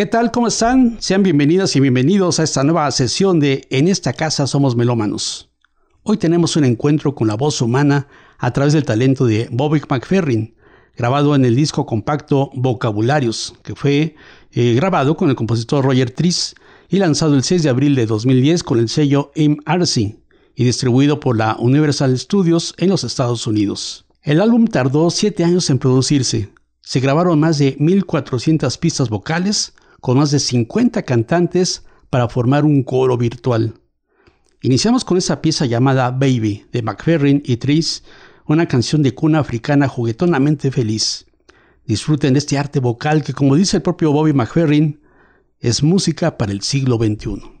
¿Qué tal? ¿Cómo están? Sean bienvenidas y bienvenidos a esta nueva sesión de En esta casa somos melómanos. Hoy tenemos un encuentro con la voz humana a través del talento de Bobby McFerrin, grabado en el disco compacto Vocabularios, que fue eh, grabado con el compositor Roger Triss y lanzado el 6 de abril de 2010 con el sello MRC y distribuido por la Universal Studios en los Estados Unidos. El álbum tardó 7 años en producirse. Se grabaron más de 1400 pistas vocales, con más de 50 cantantes para formar un coro virtual. Iniciamos con esa pieza llamada Baby de McFerrin y Tris, una canción de cuna africana juguetonamente feliz. Disfruten de este arte vocal que, como dice el propio Bobby McFerrin, es música para el siglo XXI.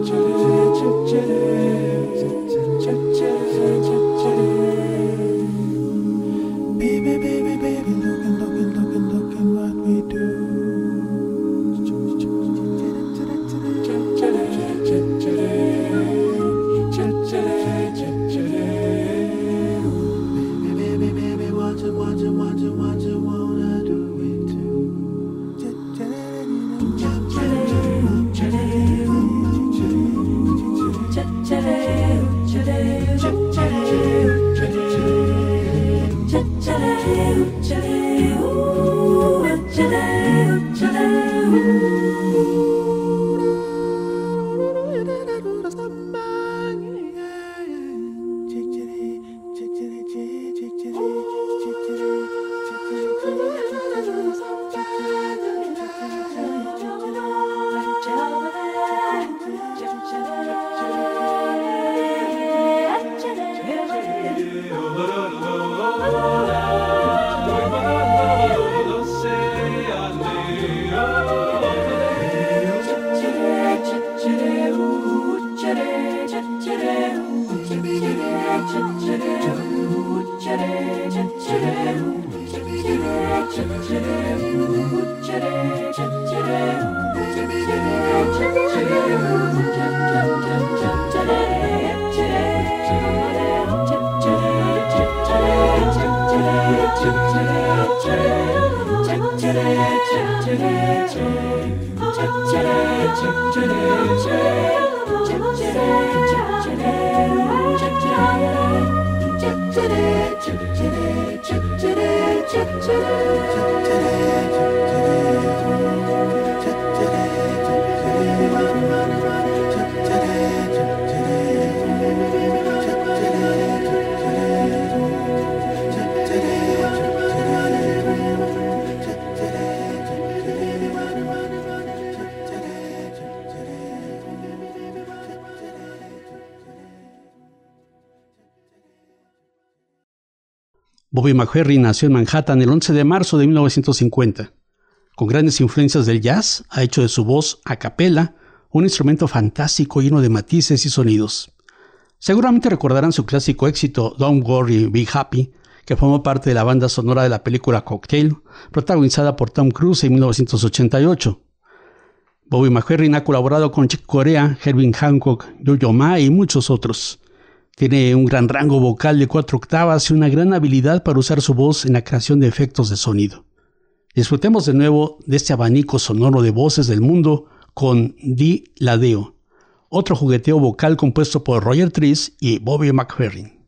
chit chit chit chit Bobby McFerrin nació en Manhattan el 11 de marzo de 1950. Con grandes influencias del jazz, ha hecho de su voz a capela un instrumento fantástico lleno de matices y sonidos. Seguramente recordarán su clásico éxito Don't Worry, Be Happy, que formó parte de la banda sonora de la película Cocktail, protagonizada por Tom Cruise en 1988. Bobby McFerrin ha colaborado con Chick Corea, Herbie Hancock, Yo-Yo Ma y muchos otros. Tiene un gran rango vocal de cuatro octavas y una gran habilidad para usar su voz en la creación de efectos de sonido. Disfrutemos de nuevo de este abanico sonoro de voces del mundo con Di Ladeo, otro jugueteo vocal compuesto por Roger Triss y Bobby McFerrin.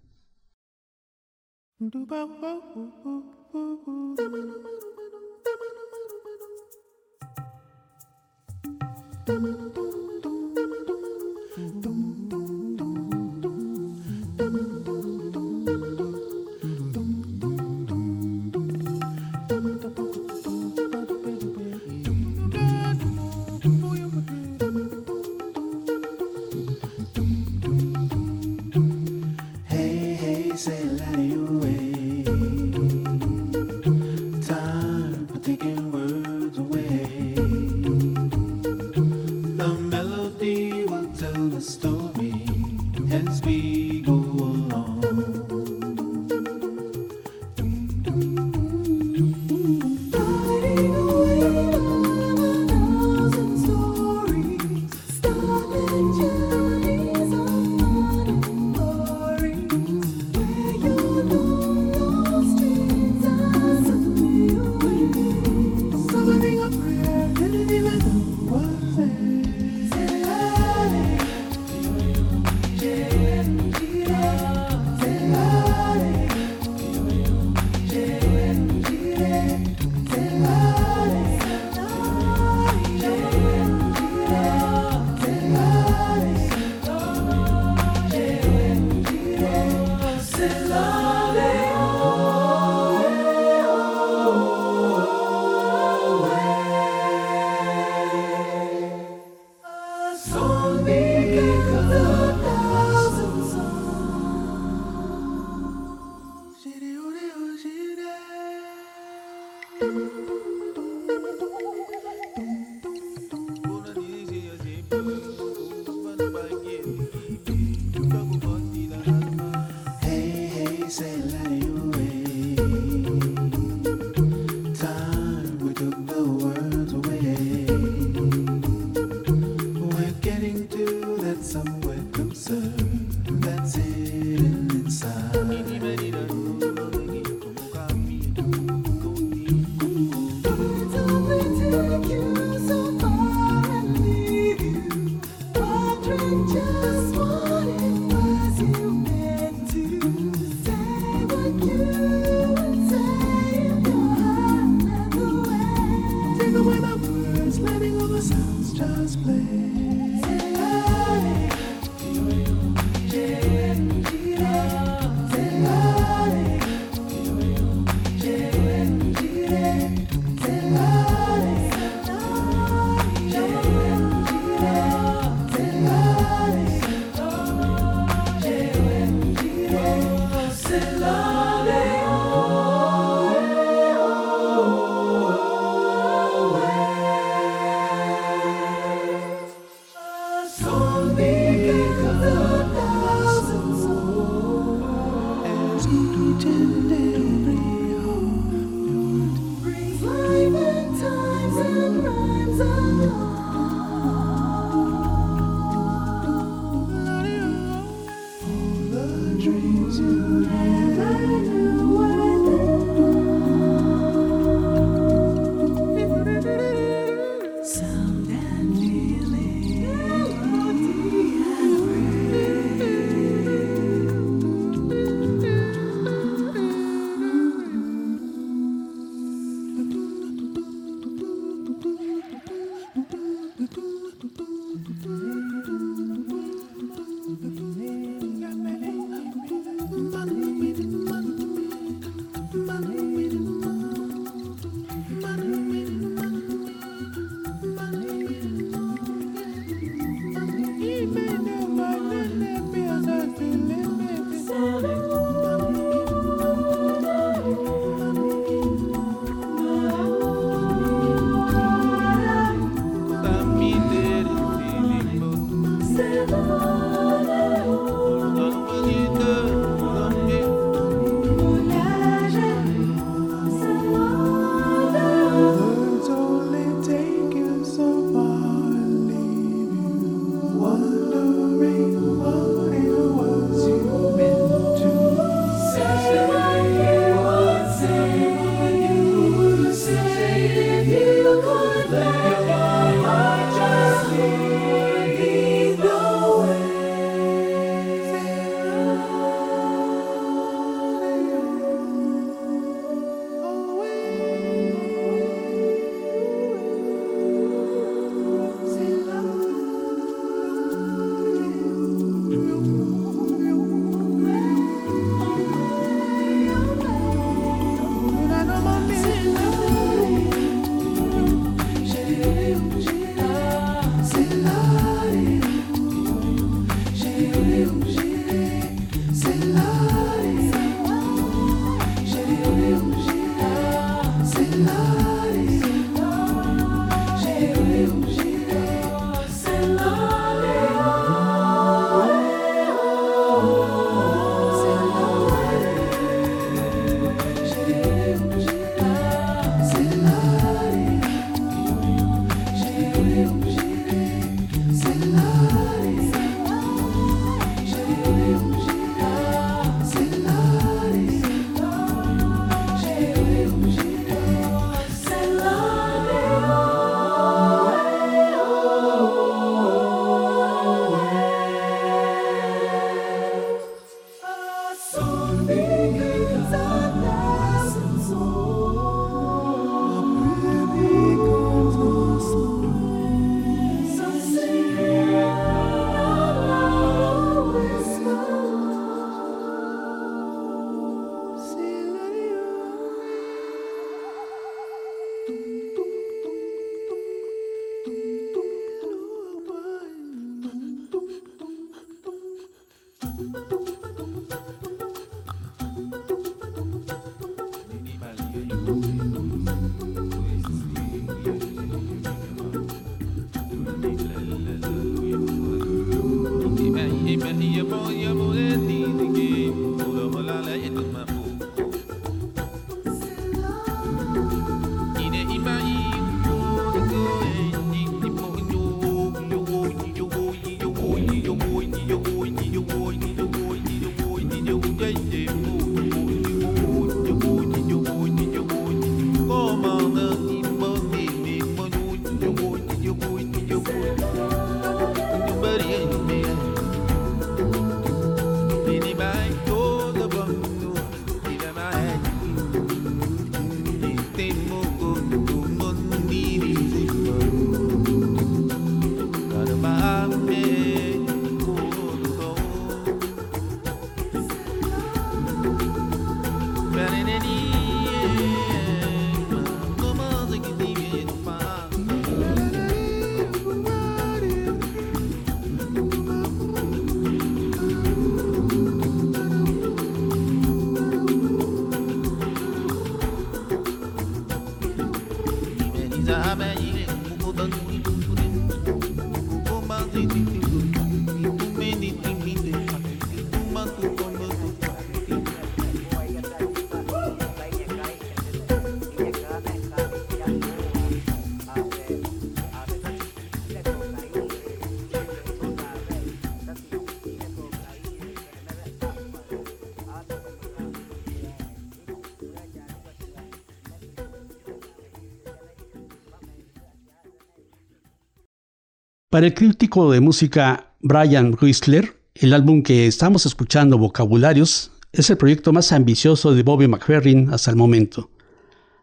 Para el crítico de música Brian Whistler, el álbum que estamos escuchando, Vocabularios, es el proyecto más ambicioso de Bobby McFerrin hasta el momento.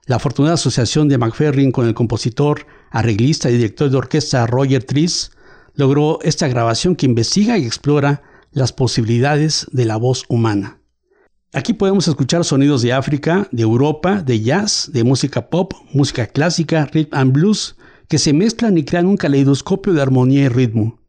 La afortunada asociación de McFerrin con el compositor, arreglista y director de orquesta Roger Triss logró esta grabación que investiga y explora las posibilidades de la voz humana. Aquí podemos escuchar sonidos de África, de Europa, de jazz, de música pop, música clásica, rhythm and blues, que se mezclan y crean un caleidoscopio de armonía y ritmo.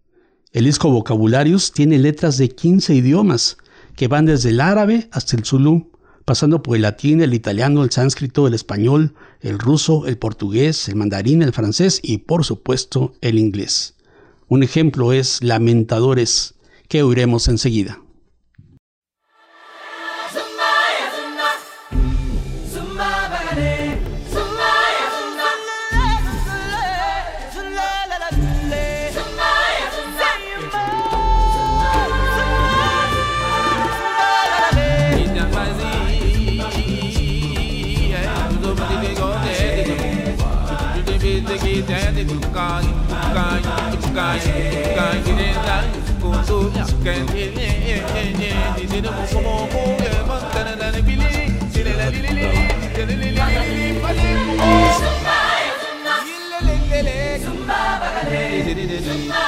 El disco Vocabularios tiene letras de 15 idiomas, que van desde el árabe hasta el zulú, pasando por el latín, el italiano, el sánscrito, el español, el ruso, el portugués, el mandarín, el francés y por supuesto el inglés. Un ejemplo es Lamentadores, que oiremos enseguida. Zumba,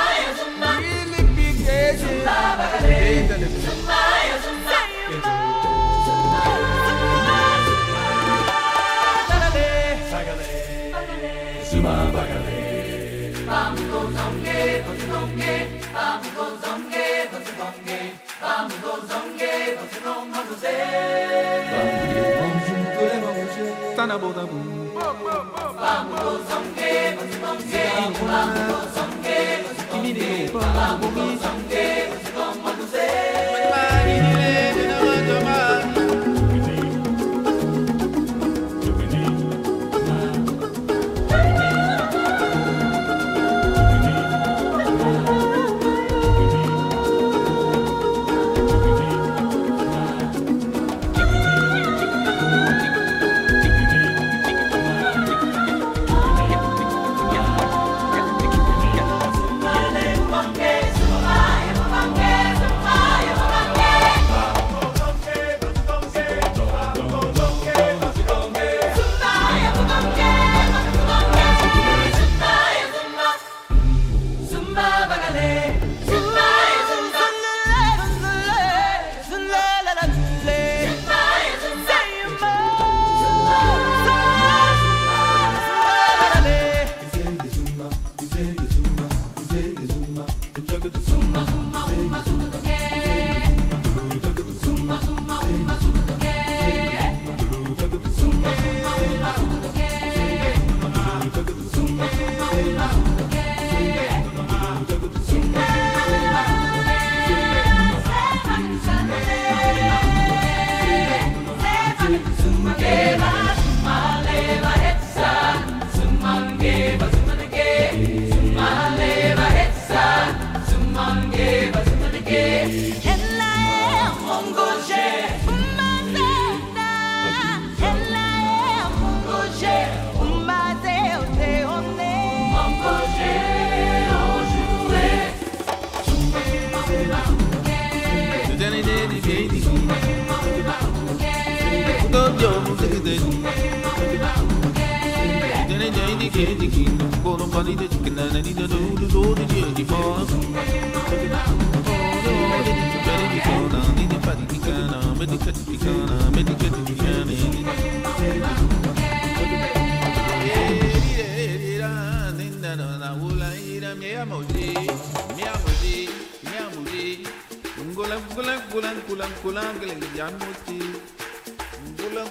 감사합니다.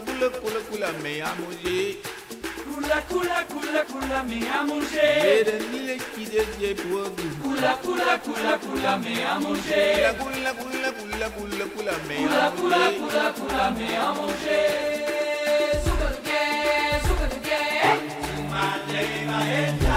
kula kula kula me amo. Kula kula kula kula me amo. Mere nile. Kula kula kula kula me amo. Kula kula kula kula kula me amo. Kula kula kula kula me amo ye. Sugar. Madre maestra.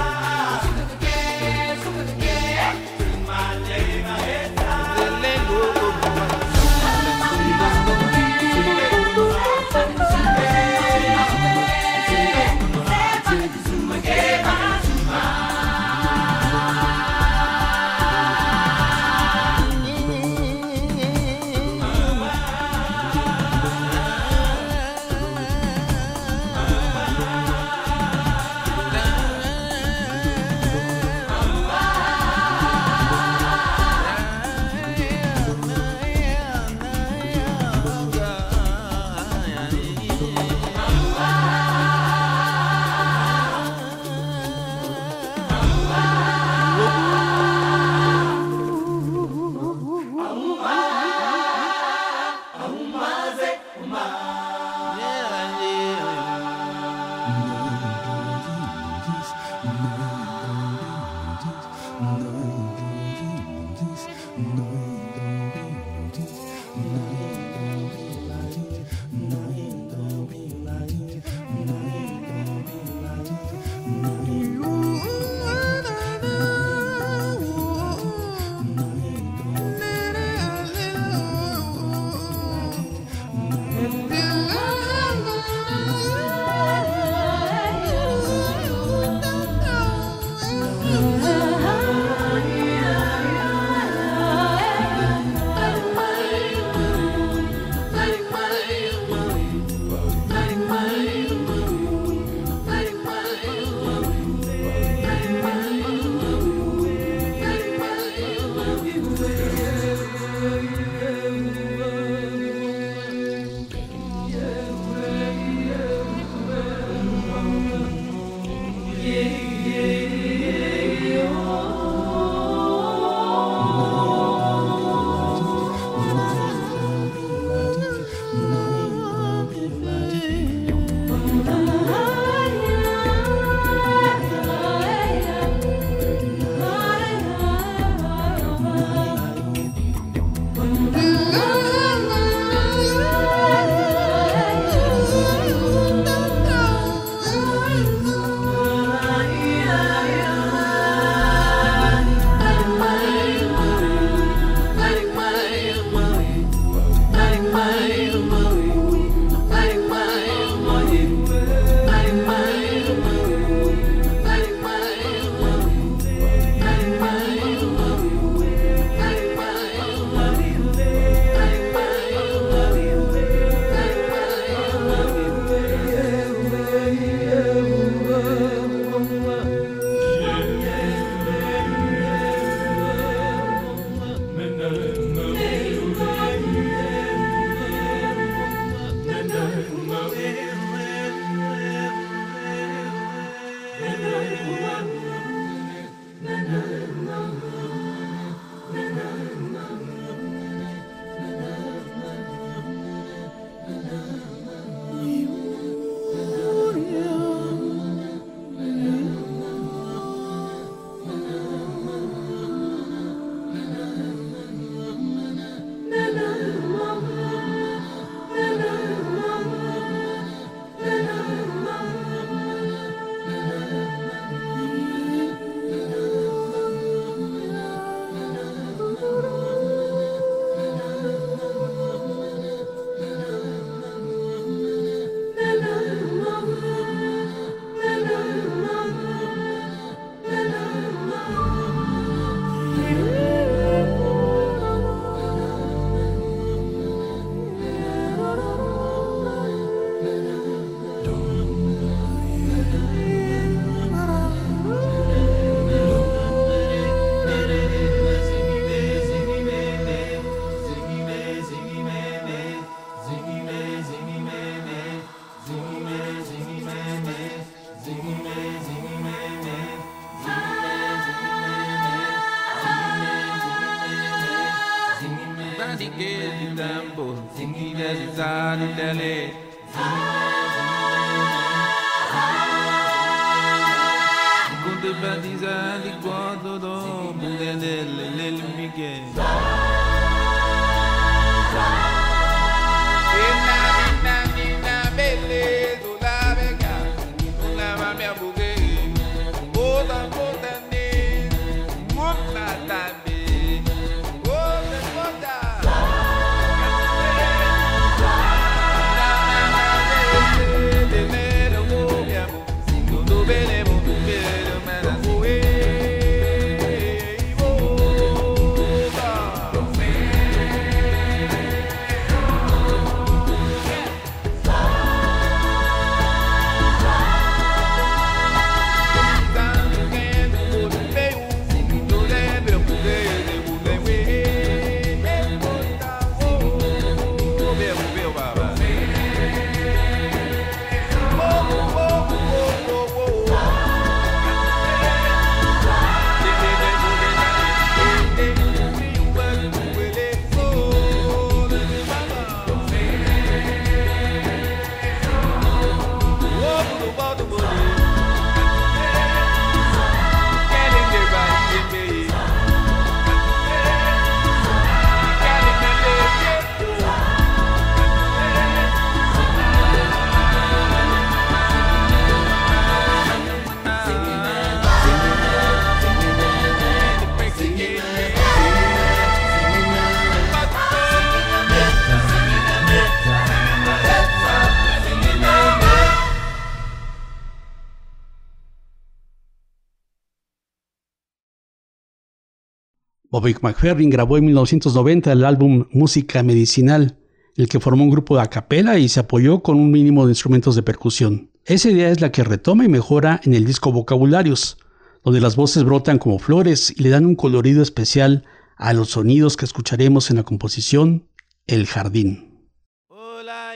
Bobby McFerrin grabó en 1990 el álbum Música Medicinal, el que formó un grupo de a capela y se apoyó con un mínimo de instrumentos de percusión. Esa idea es la que retoma y mejora en el disco Vocabularios, donde las voces brotan como flores y le dan un colorido especial a los sonidos que escucharemos en la composición El Jardín. Hola,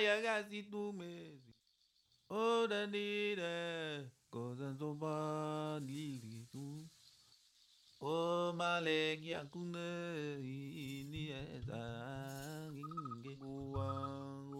O maleg ya kunde ini eta ingge guang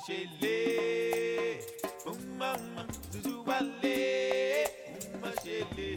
umashele umama zuzuwale umashele.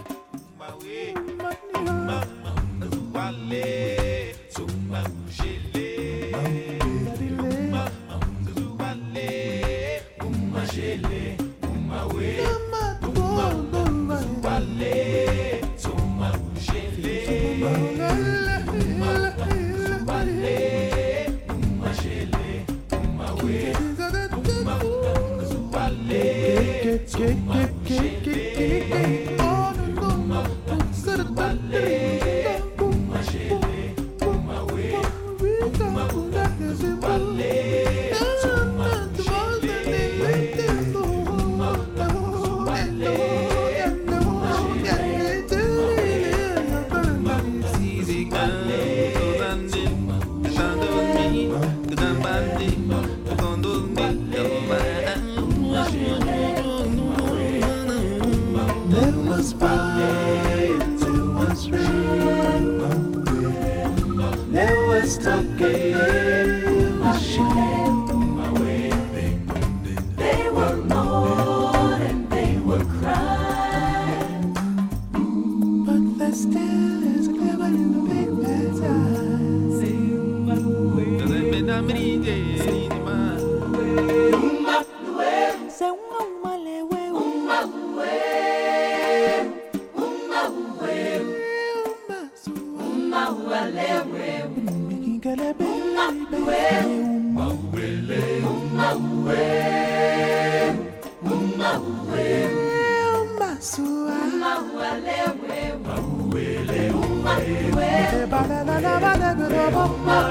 my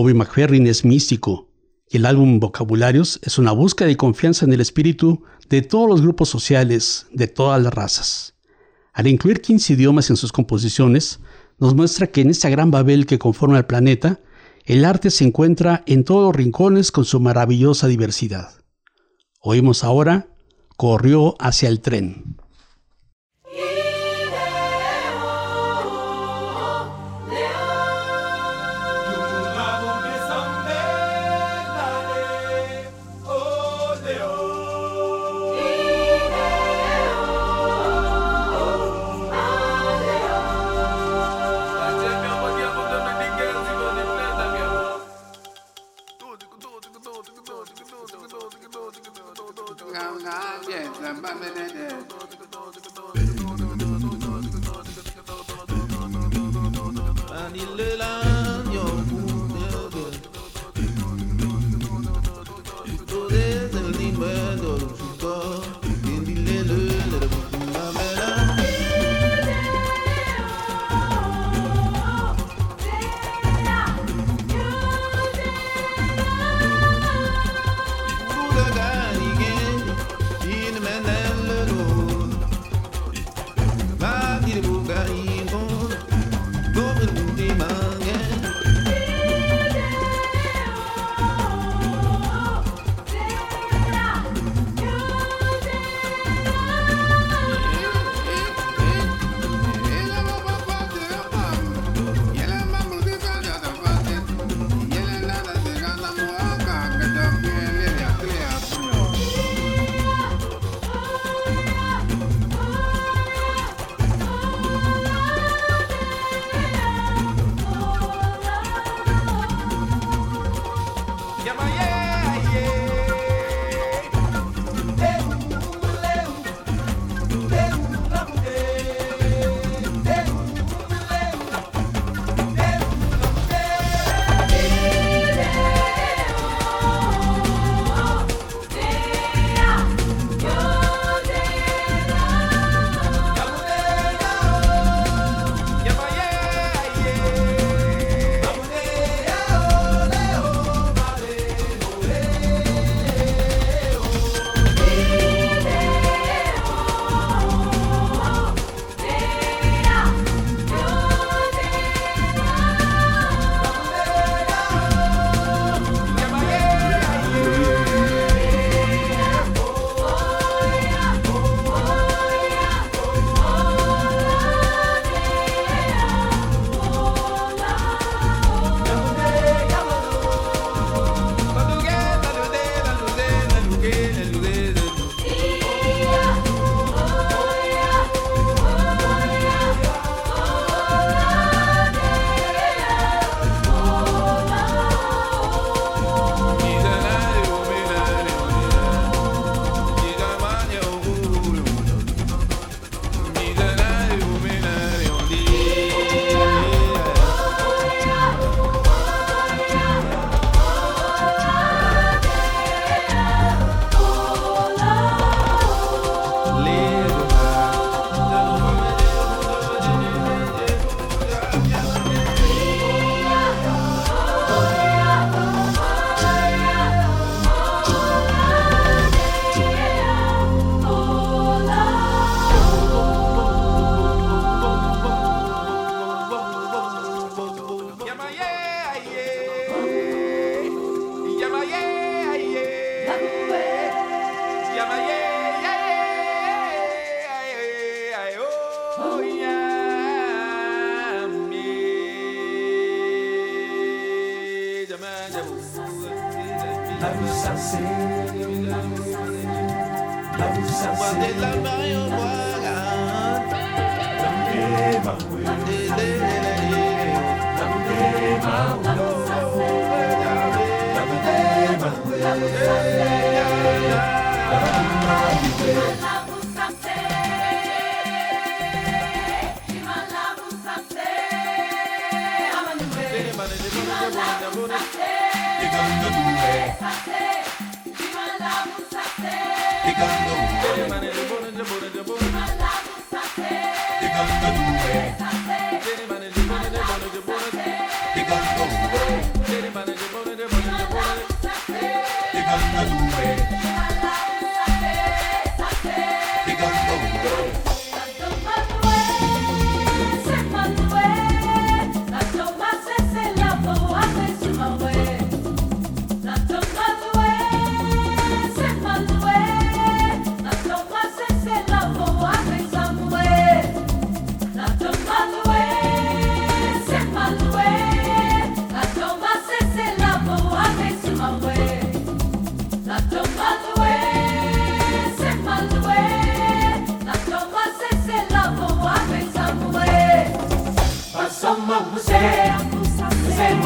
Bobby McFerrin es místico y el álbum Vocabularios es una búsqueda de confianza en el espíritu de todos los grupos sociales, de todas las razas. Al incluir 15 idiomas en sus composiciones, nos muestra que en esta gran Babel que conforma el planeta, el arte se encuentra en todos los rincones con su maravillosa diversidad. Oímos ahora Corrió hacia el tren.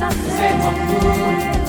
させも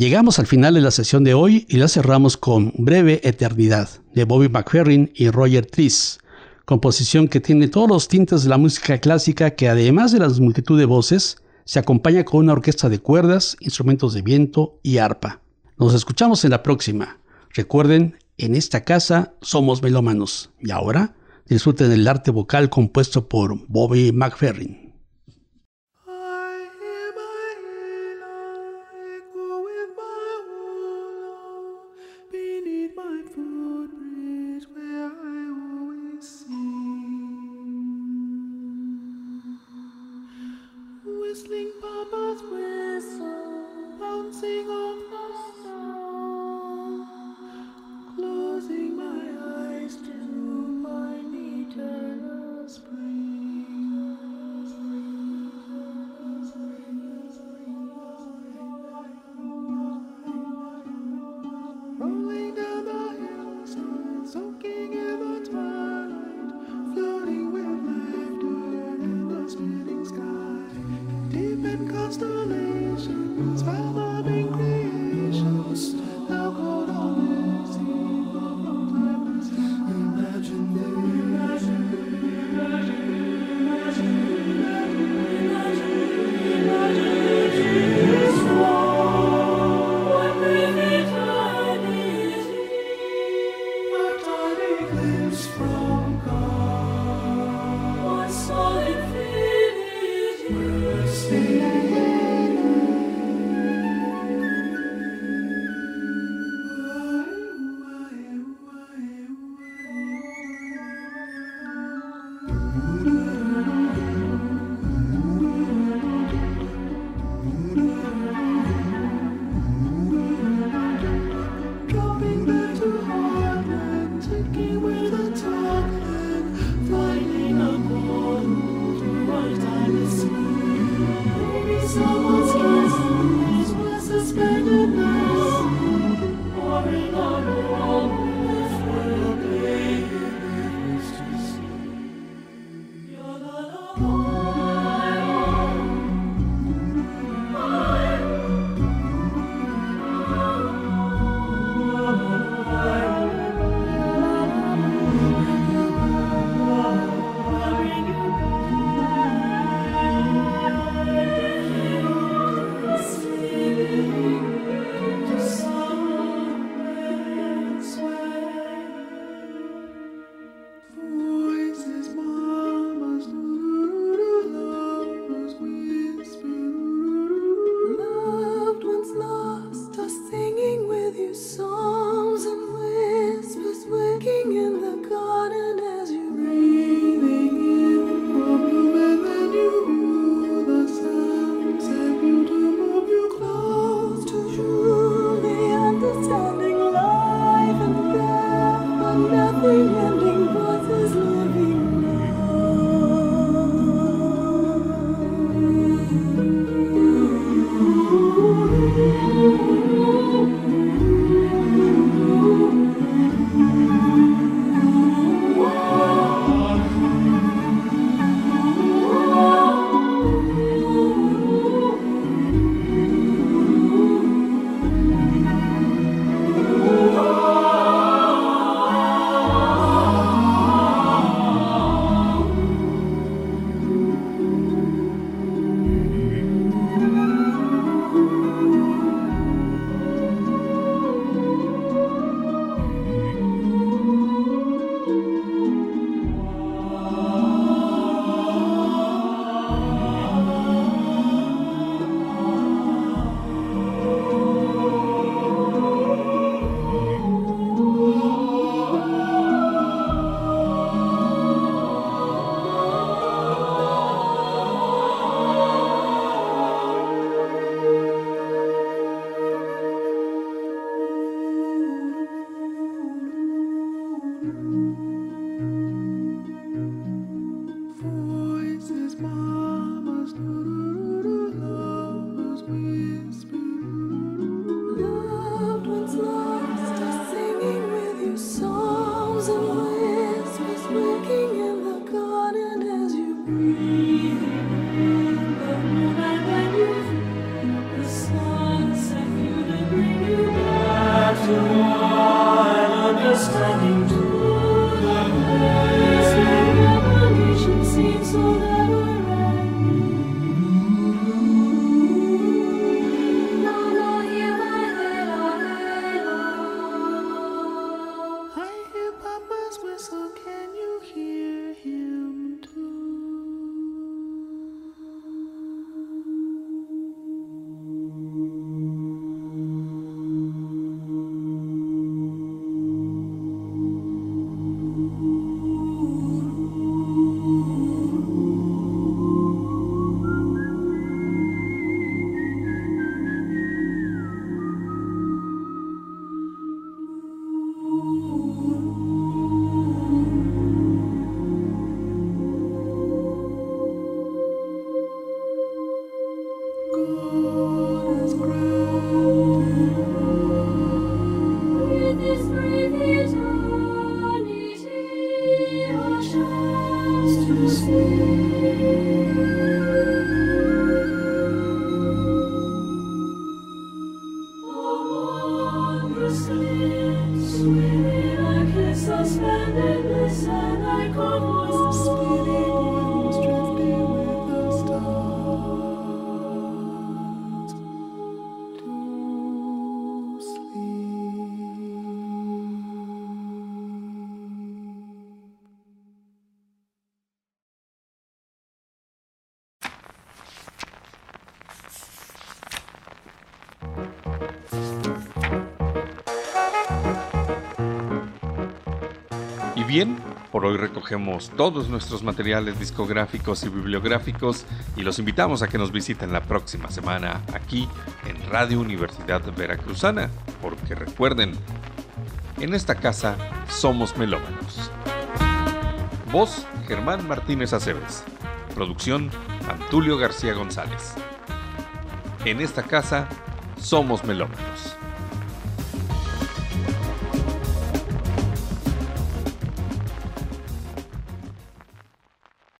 Llegamos al final de la sesión de hoy y la cerramos con Breve Eternidad de Bobby McFerrin y Roger Triss, composición que tiene todos los tintes de la música clásica que además de las multitud de voces, se acompaña con una orquesta de cuerdas, instrumentos de viento y arpa. Nos escuchamos en la próxima. Recuerden, en esta casa somos melómanos. Y ahora disfruten el arte vocal compuesto por Bobby McFerrin. Bien, por hoy recogemos todos nuestros materiales discográficos y bibliográficos y los invitamos a que nos visiten la próxima semana aquí en Radio Universidad Veracruzana, porque recuerden, en esta casa somos melómanos. Voz Germán Martínez Aceves. Producción Antulio García González. En esta casa somos melómanos.